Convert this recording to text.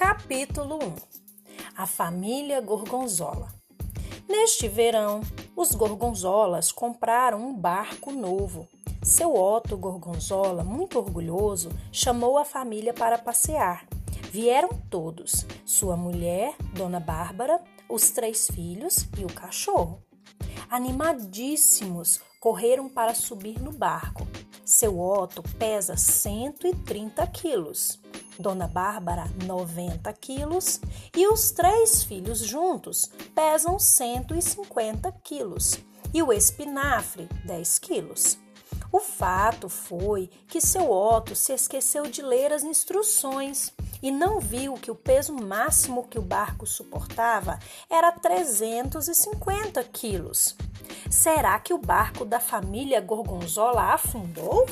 Capítulo 1 A família Gorgonzola Neste verão, os Gorgonzolas compraram um barco novo. Seu Otto Gorgonzola, muito orgulhoso, chamou a família para passear. Vieram todos: sua mulher, Dona Bárbara, os três filhos e o cachorro. Animadíssimos, correram para subir no barco. Seu Otto pesa 130 quilos, Dona Bárbara 90 quilos e os três filhos juntos pesam 150 quilos e o espinafre 10 quilos. O fato foi que seu Otto se esqueceu de ler as instruções e não viu que o peso máximo que o barco suportava era 350 quilos. Será que o barco da família Gorgonzola afundou?